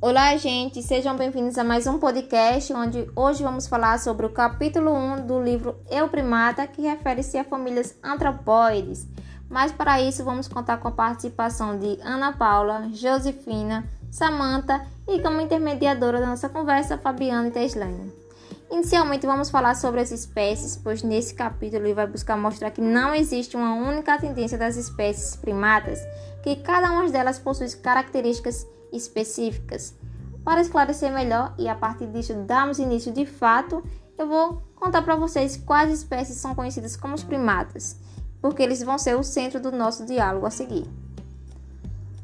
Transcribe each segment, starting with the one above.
Olá, gente, sejam bem-vindos a mais um podcast onde hoje vamos falar sobre o capítulo 1 do livro Eu Primata, que refere-se a famílias antropóides. Mas para isso vamos contar com a participação de Ana Paula, Josefina, Samantha e como intermediadora da nossa conversa, Fabiana e Teslane. Inicialmente vamos falar sobre as espécies, pois nesse capítulo ele vai buscar mostrar que não existe uma única tendência das espécies primatas, que cada uma delas possui características específicas. Para esclarecer melhor e a partir disso darmos início de fato, eu vou contar para vocês quais espécies são conhecidas como os primatas, porque eles vão ser o centro do nosso diálogo a seguir.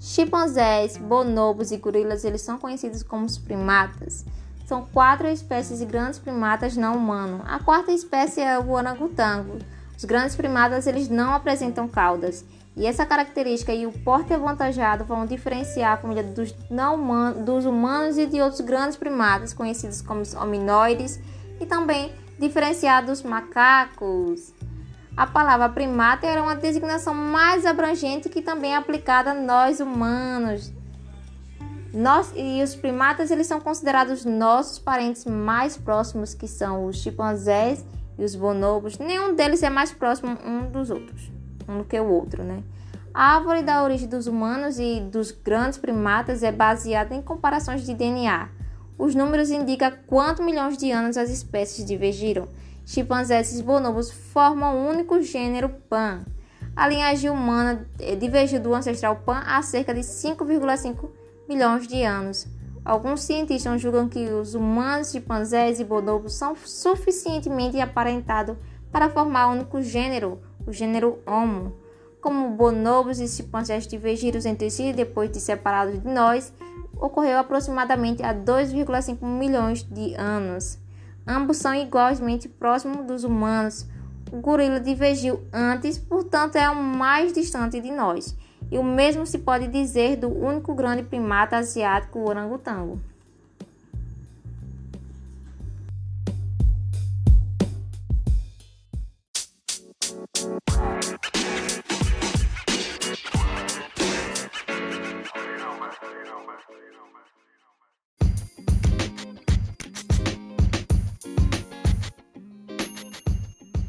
Chimpanzés, bonobos e gorilas, eles são conhecidos como os primatas. São quatro espécies de grandes primatas não humanos. A quarta espécie é o orangotango. Os grandes primatas eles não apresentam caudas e essa característica e o porte avantajado vão diferenciar a família dos, não humanos, dos humanos e de outros grandes primatas, conhecidos como os hominoides, e também diferenciar dos macacos. A palavra primata era uma designação mais abrangente que também é aplicada a nós humanos. Nós, e os primatas eles são considerados nossos parentes mais próximos, que são os chimpanzés e os bonobos. Nenhum deles é mais próximo um dos outros um do que o outro, né? A árvore da origem dos humanos e dos grandes primatas é baseada em comparações de DNA. Os números indicam quantos milhões de anos as espécies divergiram. Chimpanzés e bonobos formam o único gênero Pan. A linhagem humana eh, divergiu do ancestral Pan há cerca de 5,5 milhões de anos. Alguns cientistas julgam que os humanos, chimpanzés e bonobos são suficientemente aparentados para formar um único gênero, o gênero Homo. Como bonobos e chimpanzés divergiram entre si depois de separados de nós, ocorreu aproximadamente há 2,5 milhões de anos. Ambos são igualmente próximos dos humanos. O gorila divergiu antes, portanto é o mais distante de nós. E o mesmo se pode dizer do único grande primata asiático, o orangotango.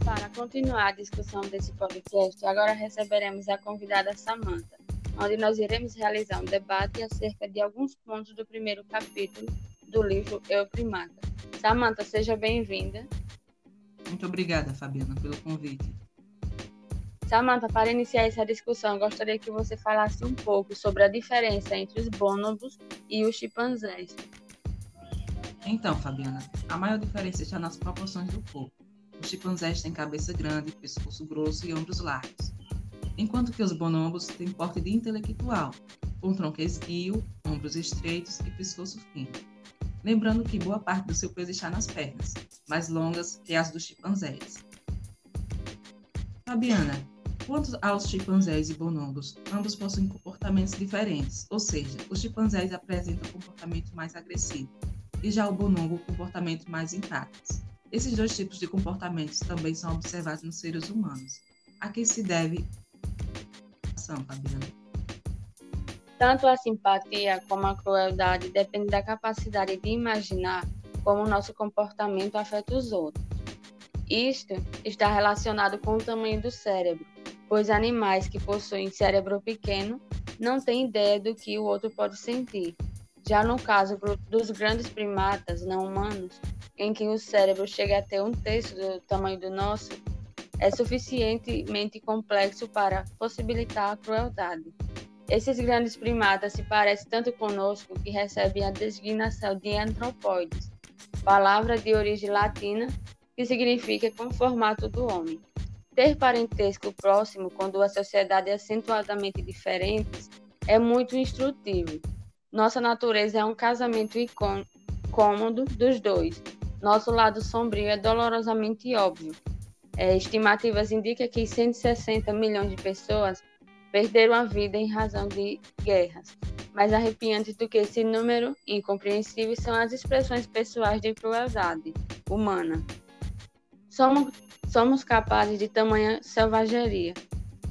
Para continuar a discussão desse podcast, agora receberemos a convidada Samantha, onde nós iremos realizar um debate acerca de alguns pontos do primeiro capítulo do livro Eu Primata. Samantha, seja bem-vinda. Muito obrigada, Fabiana, pelo convite. Samantha, para iniciar essa discussão, gostaria que você falasse um pouco sobre a diferença entre os bonobos e os chimpanzés. Então, Fabiana, a maior diferença está nas proporções do corpo. Os chimpanzés têm cabeça grande, pescoço grosso e ombros largos, enquanto que os bonobos têm porte de intelectual, com tronco esguio, ombros estreitos e pescoço fino. Lembrando que boa parte do seu peso está nas pernas, mais longas que as dos chimpanzés. Fabiana, quanto aos chimpanzés e bonobos, ambos possuem comportamentos diferentes, ou seja, os chimpanzés apresentam comportamento mais agressivo e já o bonobo comportamento mais intactos. Esses dois tipos de comportamentos também são observados nos seres humanos. A que se deve a Fabiana? Tanto a simpatia como a crueldade dependem da capacidade de imaginar como o nosso comportamento afeta os outros. Isto está relacionado com o tamanho do cérebro, pois animais que possuem cérebro pequeno não têm ideia do que o outro pode sentir. Já no caso dos grandes primatas não humanos, em que o cérebro chega a ter um terço do tamanho do nosso, é suficientemente complexo para possibilitar a crueldade. Esses grandes primatas se parecem tanto conosco que recebem a designação de antropóides, palavra de origem latina que significa com formato do homem. Ter parentesco próximo com duas sociedades acentuadamente diferentes é muito instrutivo. Nossa natureza é um casamento cômodo dos dois. Nosso lado sombrio é dolorosamente óbvio. É, estimativas indicam que 160 milhões de pessoas perderam a vida em razão de guerras. mais arrepiantes do que esse número incompreensível são as expressões pessoais de crueldade humana. Somos, somos capazes de tamanha selvageria,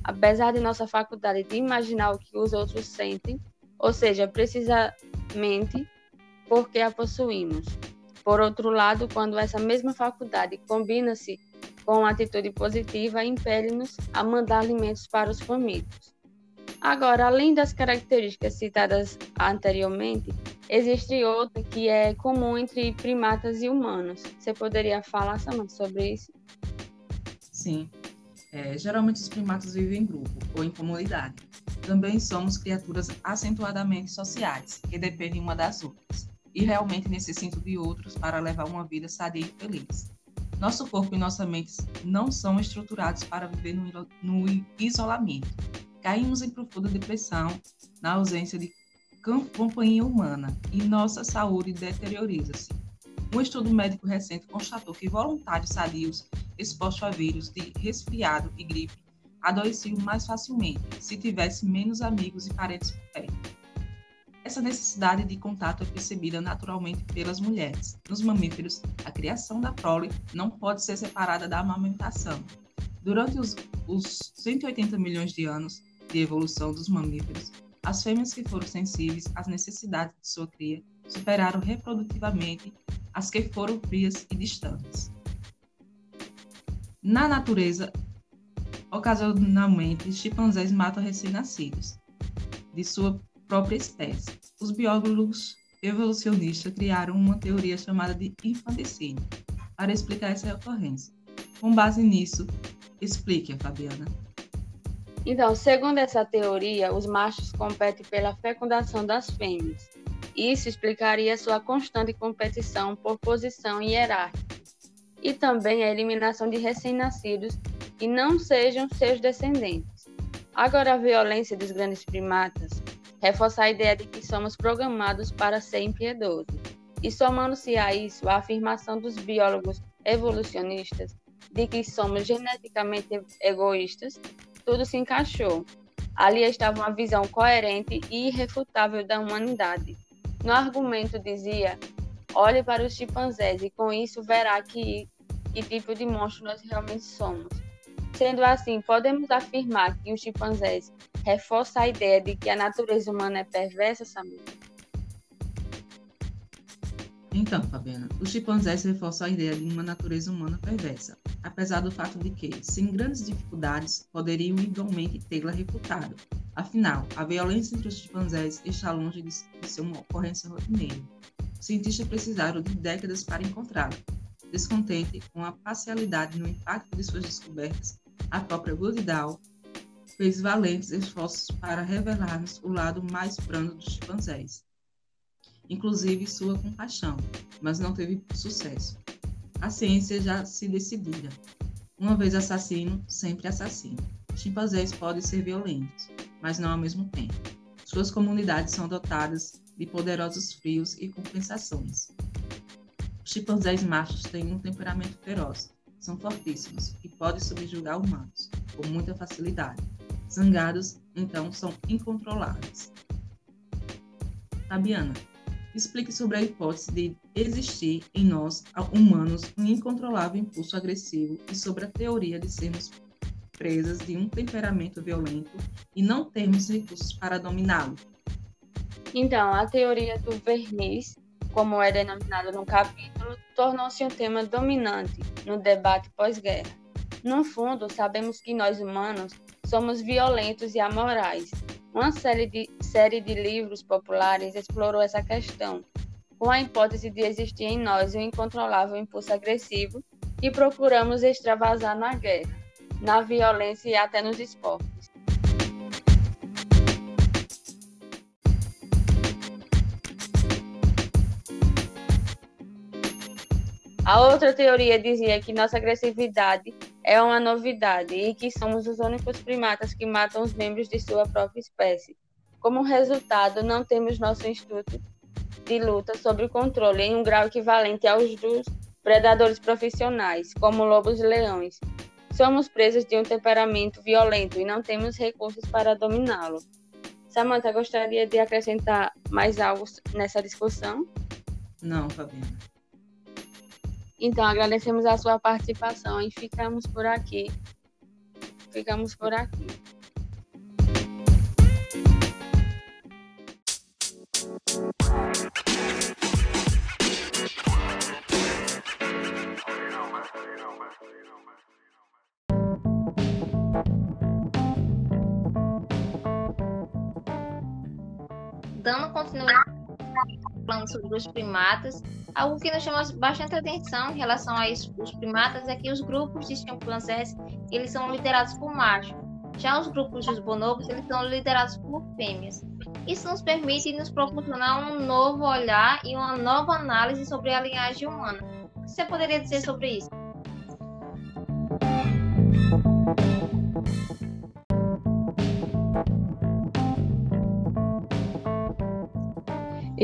apesar de nossa faculdade de imaginar o que os outros sentem, ou seja, precisamente porque a possuímos. Por outro lado, quando essa mesma faculdade combina-se com atitude positiva, impele-nos a mandar alimentos para os famintos. Agora, além das características citadas anteriormente, existe outra que é comum entre primatas e humanos. Você poderia falar Samantha, sobre isso? Sim. É, geralmente os primatas vivem em grupo ou em comunidade. Também somos criaturas acentuadamente sociais, que dependem uma das outras e realmente necessitam de outros para levar uma vida sadia e feliz. Nosso corpo e nossa mente não são estruturados para viver no, isolamento. Caímos em profunda depressão na ausência de companhia humana e nossa saúde deterioriza-se. Um estudo médico recente constatou que voluntários sadios expostos a vírus de resfriado e gripe adoeciam mais facilmente se tivessem menos amigos e parentes por perto. Essa necessidade de contato é percebida naturalmente pelas mulheres. Nos mamíferos, a criação da prole não pode ser separada da amamentação. Durante os, os 180 milhões de anos de evolução dos mamíferos, as fêmeas que foram sensíveis às necessidades de sua cria superaram reprodutivamente as que foram frias e distantes. Na natureza, ocasionalmente, chimpanzés matam recém-nascidos de sua própria espécie. Os biólogos evolucionistas criaram uma teoria chamada de infanticídio para explicar essa ocorrência. Com base nisso, explique, Fabiana. Então, segundo essa teoria, os machos competem pela fecundação das fêmeas. Isso explicaria sua constante competição por posição hierárquica e também a eliminação de recém-nascidos que não sejam seus descendentes. Agora, a violência dos grandes primatas reforçar a ideia de que somos programados para ser impiedosos. E somando-se a isso a afirmação dos biólogos evolucionistas de que somos geneticamente egoístas, tudo se encaixou. Ali estava uma visão coerente e irrefutável da humanidade. No argumento dizia: olhe para os chimpanzés e com isso verá que, que tipo de monstro nós realmente somos. Sendo assim, podemos afirmar que os chimpanzés reforçam a ideia de que a natureza humana é perversa, Samir? Então, Fabiana, os chimpanzés reforçam a ideia de uma natureza humana perversa, apesar do fato de que, sem grandes dificuldades, poderiam igualmente tê-la refutado. Afinal, a violência entre os chimpanzés está longe de ser uma ocorrência rotineira. Os cientistas precisaram de décadas para encontrá-la. Descontente com a parcialidade no impacto de suas descobertas, a própria Goodall fez valentes esforços para revelar-nos o lado mais brando dos chimpanzés, inclusive sua compaixão, mas não teve sucesso. A ciência já se decidira. Uma vez assassino, sempre assassino. Chimpanzés podem ser violentos, mas não ao mesmo tempo. Suas comunidades são dotadas de poderosos frios e compensações. Os chimpanzés machos têm um temperamento feroz, são fortíssimos e podem subjugar humanos com muita facilidade. Zangados, então, são incontroláveis. Fabiana, explique sobre a hipótese de existir em nós, humanos, um incontrolável impulso agressivo e sobre a teoria de sermos presas de um temperamento violento e não termos recursos para dominá-lo. Então, a teoria do verniz, como é denominada no capítulo, tornou-se um tema dominante no debate pós-guerra. No fundo, sabemos que nós humanos somos violentos e amorais. Uma série de, série de livros populares explorou essa questão, com a hipótese de existir em nós um incontrolável impulso agressivo que procuramos extravasar na guerra, na violência e até nos esportes. A outra teoria dizia que nossa agressividade é uma novidade e que somos os únicos primatas que matam os membros de sua própria espécie. Como resultado, não temos nosso instituto de luta sob controle em um grau equivalente aos dos predadores profissionais, como lobos e leões. Somos presos de um temperamento violento e não temos recursos para dominá-lo. Samantha, gostaria de acrescentar mais algo nessa discussão? Não, Fabiana. Então, agradecemos a sua participação e ficamos por aqui. Ficamos por aqui. Falando sobre os primatas, algo que nos chama bastante atenção em relação a isso, os primatas é que os grupos de chimpanzés eles são liderados por machos. Já os grupos dos bonobos eles são liderados por fêmeas. Isso nos permite nos proporcionar um novo olhar e uma nova análise sobre a linhagem humana. O que você poderia dizer sobre isso?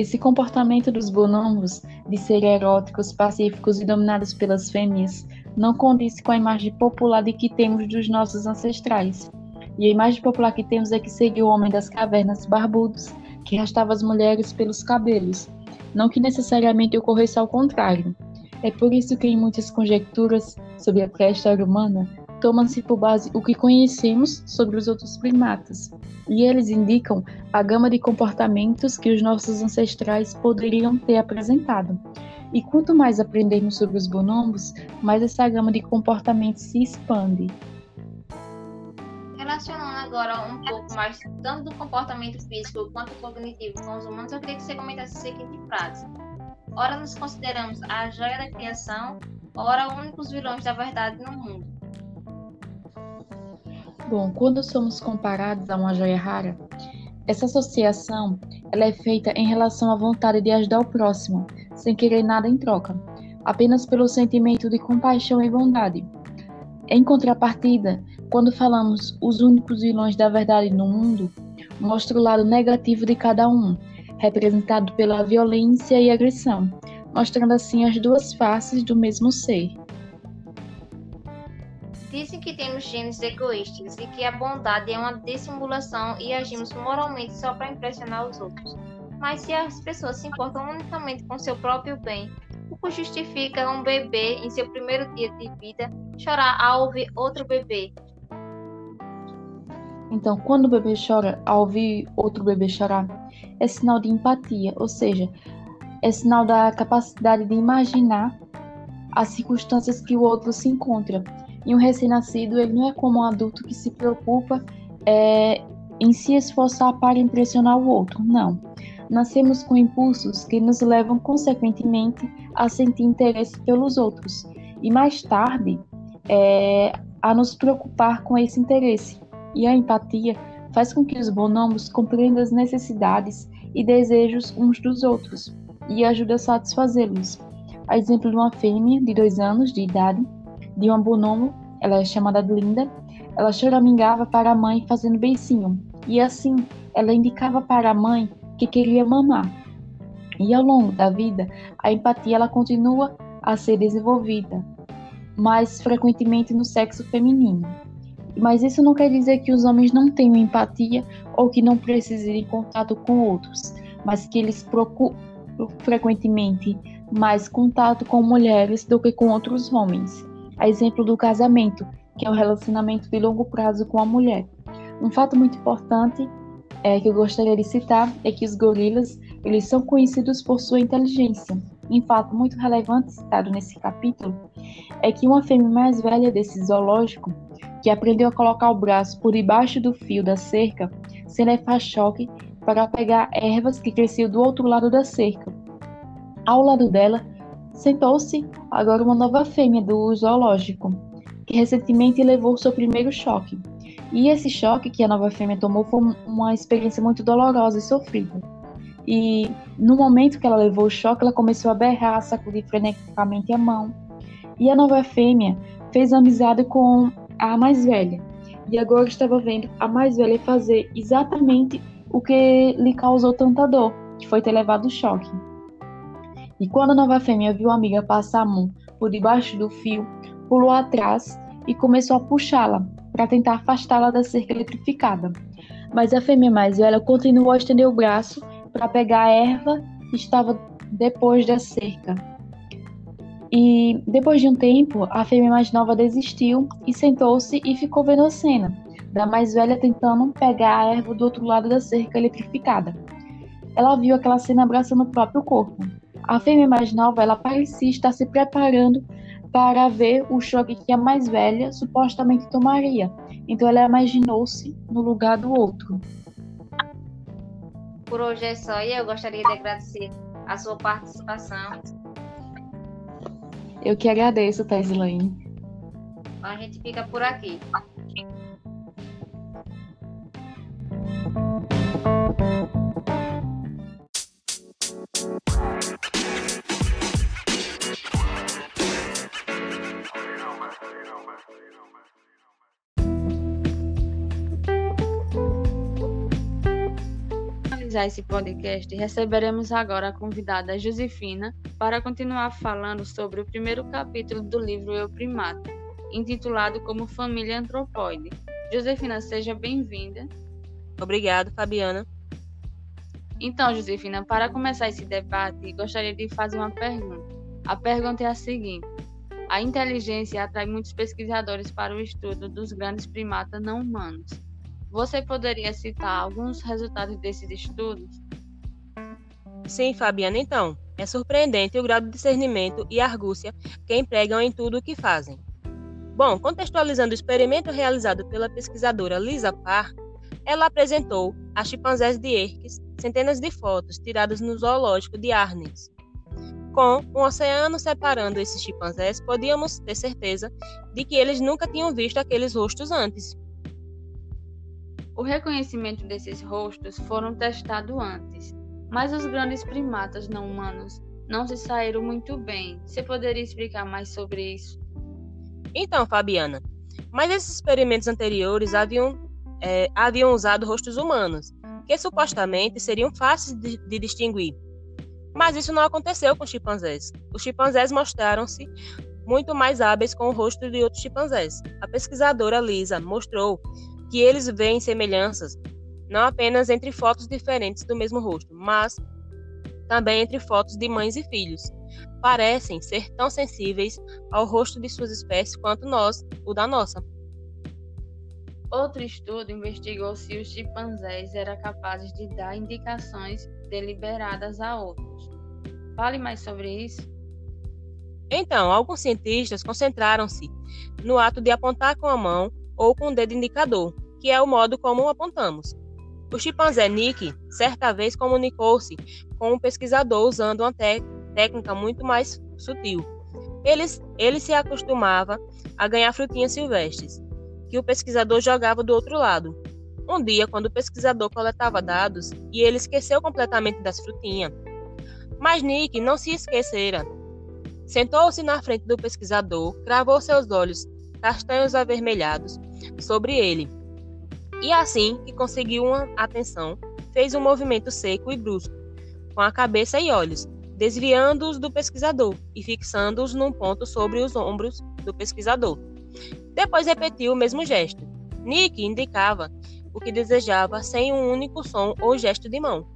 Esse comportamento dos bonobos de serem eróticos, pacíficos e dominados pelas fêmeas não condiz com a imagem popular de que temos dos nossos ancestrais. E a imagem popular que temos é que seria o homem das cavernas barbudos, que arrastava as mulheres pelos cabelos. Não que necessariamente ocorresse ao contrário. É por isso que em muitas conjecturas sobre a pré-história humana, tomam-se por base o que conhecemos sobre os outros primatas, e eles indicam a gama de comportamentos que os nossos ancestrais poderiam ter apresentado. E quanto mais aprendemos sobre os bonobos, mais essa gama de comportamentos se expande. Relacionando agora um pouco mais tanto do comportamento físico quanto cognitivo com os humanos, eu queria que você comentasse a seguinte frase. Ora nos consideramos a joia da criação, ora únicos vilões da verdade no mundo. Bom, quando somos comparados a uma joia rara, essa associação ela é feita em relação à vontade de ajudar o próximo, sem querer nada em troca, apenas pelo sentimento de compaixão e bondade. Em contrapartida, quando falamos os únicos vilões da verdade no mundo, mostra o lado negativo de cada um, representado pela violência e agressão, mostrando assim as duas faces do mesmo ser. Dizem que temos genes egoístas e que a bondade é uma dissimulação e agimos moralmente só para impressionar os outros. Mas se as pessoas se importam unicamente com seu próprio bem, o que justifica um bebê em seu primeiro dia de vida chorar ao ouvir outro bebê? Então, quando o bebê chora ao ouvir outro bebê chorar, é sinal de empatia, ou seja, é sinal da capacidade de imaginar as circunstâncias que o outro se encontra e um recém-nascido, ele não é como um adulto que se preocupa é, em se esforçar para impressionar o outro. Não. Nascemos com impulsos que nos levam, consequentemente, a sentir interesse pelos outros. E mais tarde, é, a nos preocupar com esse interesse. E a empatia faz com que os bonobos compreendam as necessidades e desejos uns dos outros e ajuda a satisfazê-los. A exemplo de uma fêmea de dois anos de idade de uma bonomo, ela é chamada Linda, ela choramingava para a mãe fazendo beicinho, e assim ela indicava para a mãe que queria mamar. E ao longo da vida, a empatia ela continua a ser desenvolvida, mais frequentemente no sexo feminino. Mas isso não quer dizer que os homens não tenham empatia ou que não precisem de contato com outros, mas que eles procuram frequentemente mais contato com mulheres do que com outros homens a exemplo do casamento, que é o relacionamento de longo prazo com a mulher. Um fato muito importante é, que eu gostaria de citar é que os gorilas eles são conhecidos por sua inteligência. Um fato muito relevante citado nesse capítulo é que uma fêmea mais velha desse zoológico, que aprendeu a colocar o braço por debaixo do fio da cerca, sem levar choque, para pegar ervas que cresciam do outro lado da cerca. Ao lado dela sentou-se agora uma nova fêmea do zoológico, que recentemente levou seu primeiro choque. E esse choque que a nova fêmea tomou foi uma experiência muito dolorosa e sofrida. E no momento que ela levou o choque, ela começou a berrar, a sacudir freneticamente a mão. E a nova fêmea fez amizade com a mais velha. E agora estava vendo a mais velha fazer exatamente o que lhe causou tanta dor, que foi ter levado o choque. E quando a nova fêmea viu a amiga passar a mão por debaixo do fio, pulou atrás e começou a puxá-la para tentar afastá-la da cerca eletrificada. Mas a fêmea mais velha continuou a estender o braço para pegar a erva que estava depois da cerca. E depois de um tempo, a fêmea mais nova desistiu e sentou-se e ficou vendo a cena da mais velha tentando pegar a erva do outro lado da cerca eletrificada. Ela viu aquela cena abraçando o próprio corpo. A fêmea mais nova, ela parecia estar se preparando para ver o choque que a mais velha supostamente tomaria. Então ela imaginou-se no lugar do outro. Por hoje é só e eu gostaria de agradecer a sua participação. Eu que agradeço, Taislaine. A gente fica por aqui. Finalizar esse podcast, receberemos agora a convidada Josefina para continuar falando sobre o primeiro capítulo do livro Eu Primata, intitulado como Família Antropóide. Josefina, seja bem-vinda. Obrigado, Fabiana. Então, Josefina, para começar esse debate, gostaria de fazer uma pergunta. A pergunta é a seguinte: a inteligência atrai muitos pesquisadores para o estudo dos grandes primatas não humanos. Você poderia citar alguns resultados desses estudos? Sim, Fabiana, então. É surpreendente o grau de discernimento e argúcia que empregam em tudo o que fazem. Bom, contextualizando o experimento realizado pela pesquisadora Lisa Parr, ela apresentou a chimpanzés de Erques centenas de fotos tiradas no zoológico de Arnes. Com um oceano separando esses chimpanzés, podíamos ter certeza de que eles nunca tinham visto aqueles rostos antes. O reconhecimento desses rostos foram testados antes, mas os grandes primatas não humanos não se saíram muito bem. Você poderia explicar mais sobre isso? Então, Fabiana, mas esses experimentos anteriores haviam, é, haviam usado rostos humanos, que supostamente seriam fáceis de, de distinguir. Mas isso não aconteceu com os chimpanzés. Os chimpanzés mostraram-se muito mais hábeis com o rosto de outros chimpanzés. A pesquisadora Lisa mostrou que eles veem semelhanças não apenas entre fotos diferentes do mesmo rosto, mas também entre fotos de mães e filhos. Parecem ser tão sensíveis ao rosto de suas espécies quanto nós, o da nossa. Outro estudo investigou se os chimpanzés eram capazes de dar indicações deliberadas a outros. Fale mais sobre isso. Então, alguns cientistas concentraram-se no ato de apontar com a mão ou com o dedo indicador, que é o modo como apontamos. O chimpanzé Nick certa vez comunicou-se com um pesquisador usando uma técnica muito mais sutil. Ele, ele se acostumava a ganhar frutinhas silvestres, que o pesquisador jogava do outro lado. Um dia, quando o pesquisador coletava dados, e ele esqueceu completamente das frutinhas. Mas Nick não se esquecera. Sentou-se na frente do pesquisador, cravou seus olhos castanhos avermelhados sobre ele. E assim que conseguiu uma atenção, fez um movimento seco e brusco, com a cabeça e olhos, desviando-os do pesquisador e fixando-os num ponto sobre os ombros do pesquisador. Depois repetiu o mesmo gesto. Nick indicava o que desejava sem um único som ou gesto de mão.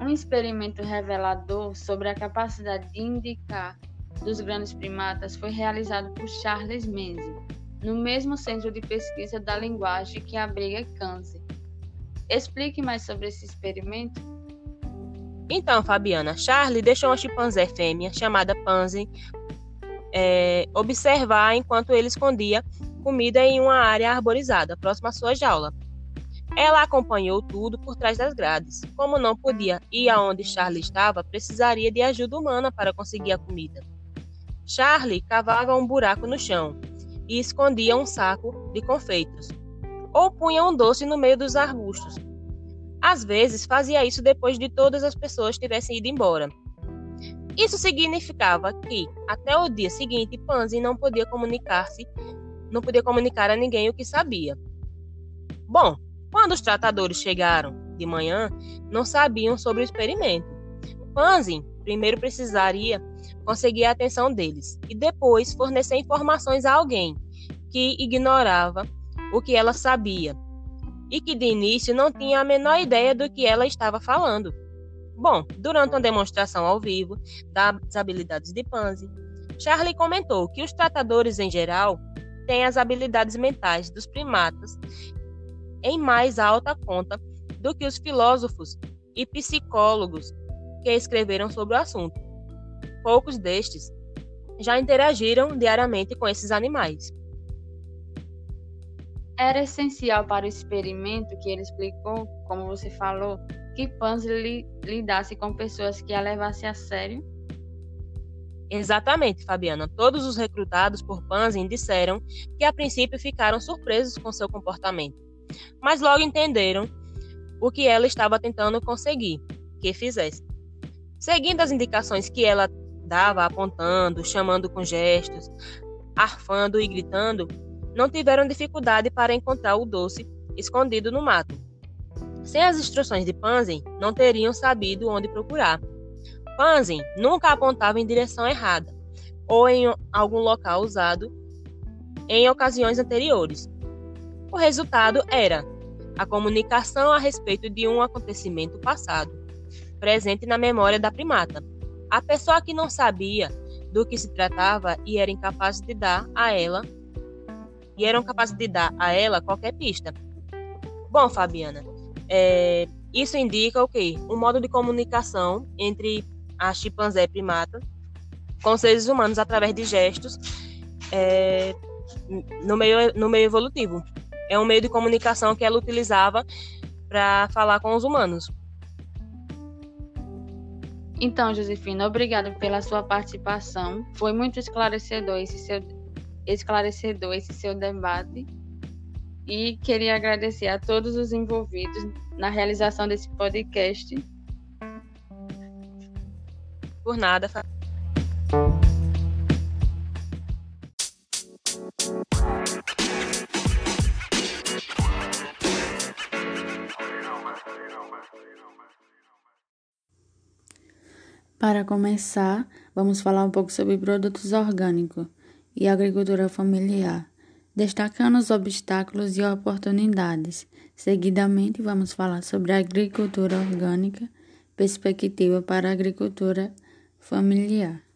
Um experimento revelador sobre a capacidade de indicar dos grandes primatas foi realizado por Charles Menzies, no mesmo centro de pesquisa da linguagem que abriga Kansas. Explique mais sobre esse experimento. Então, Fabiana, Charlie deixou uma chimpanzé fêmea chamada Pansy é, observar enquanto ele escondia comida em uma área arborizada próxima à sua jaula. Ela acompanhou tudo por trás das grades. Como não podia ir aonde Charlie estava, precisaria de ajuda humana para conseguir a comida. Charlie cavava um buraco no chão e escondia um saco de confeitos, ou punha um doce no meio dos arbustos. Às vezes fazia isso depois de todas as pessoas tivessem ido embora. Isso significava que, até o dia seguinte, Pansy não podia comunicar-se, não podia comunicar a ninguém o que sabia. Bom, quando os tratadores chegaram de manhã, não sabiam sobre o experimento. Pansy primeiro precisaria conseguir a atenção deles e depois fornecer informações a alguém que ignorava o que ela sabia. e que de início não tinha a menor ideia do que ela estava falando. Bom, durante uma demonstração ao vivo das habilidades de Pansy, Charlie comentou que os tratadores em geral têm as habilidades mentais dos primatas em mais alta conta do que os filósofos e psicólogos que escreveram sobre o assunto. Poucos destes já interagiram diariamente com esses animais. Era essencial para o experimento que ele explicou, como você falou, que Pansy lidasse com pessoas que a levassem a sério? Exatamente, Fabiana. Todos os recrutados por Panzin disseram que a princípio ficaram surpresos com seu comportamento, mas logo entenderam o que ela estava tentando conseguir que fizesse. Seguindo as indicações que ela dava, apontando, chamando com gestos, arfando e gritando, não tiveram dificuldade para encontrar o doce escondido no mato. Sem as instruções de Panzen, não teriam sabido onde procurar. Panzen nunca apontava em direção errada ou em algum local usado em ocasiões anteriores. O resultado era a comunicação a respeito de um acontecimento passado, presente na memória da primata. A pessoa que não sabia do que se tratava e era incapaz de dar a ela e eram capazes de dar a ela qualquer pista. Bom, Fabiana, é, isso indica o quê? Um modo de comunicação entre a chimpanzé primata com seres humanos através de gestos é, no, meio, no meio evolutivo. É um meio de comunicação que ela utilizava para falar com os humanos. Então, Josefina, obrigada pela sua participação. Foi muito esclarecedor esse seu, esclarecedor esse seu debate e queria agradecer a todos os envolvidos na realização desse podcast. Por nada. Para começar, vamos falar um pouco sobre produtos orgânicos e agricultura familiar destacando os obstáculos e oportunidades. Seguidamente, vamos falar sobre agricultura orgânica, perspectiva para a agricultura familiar.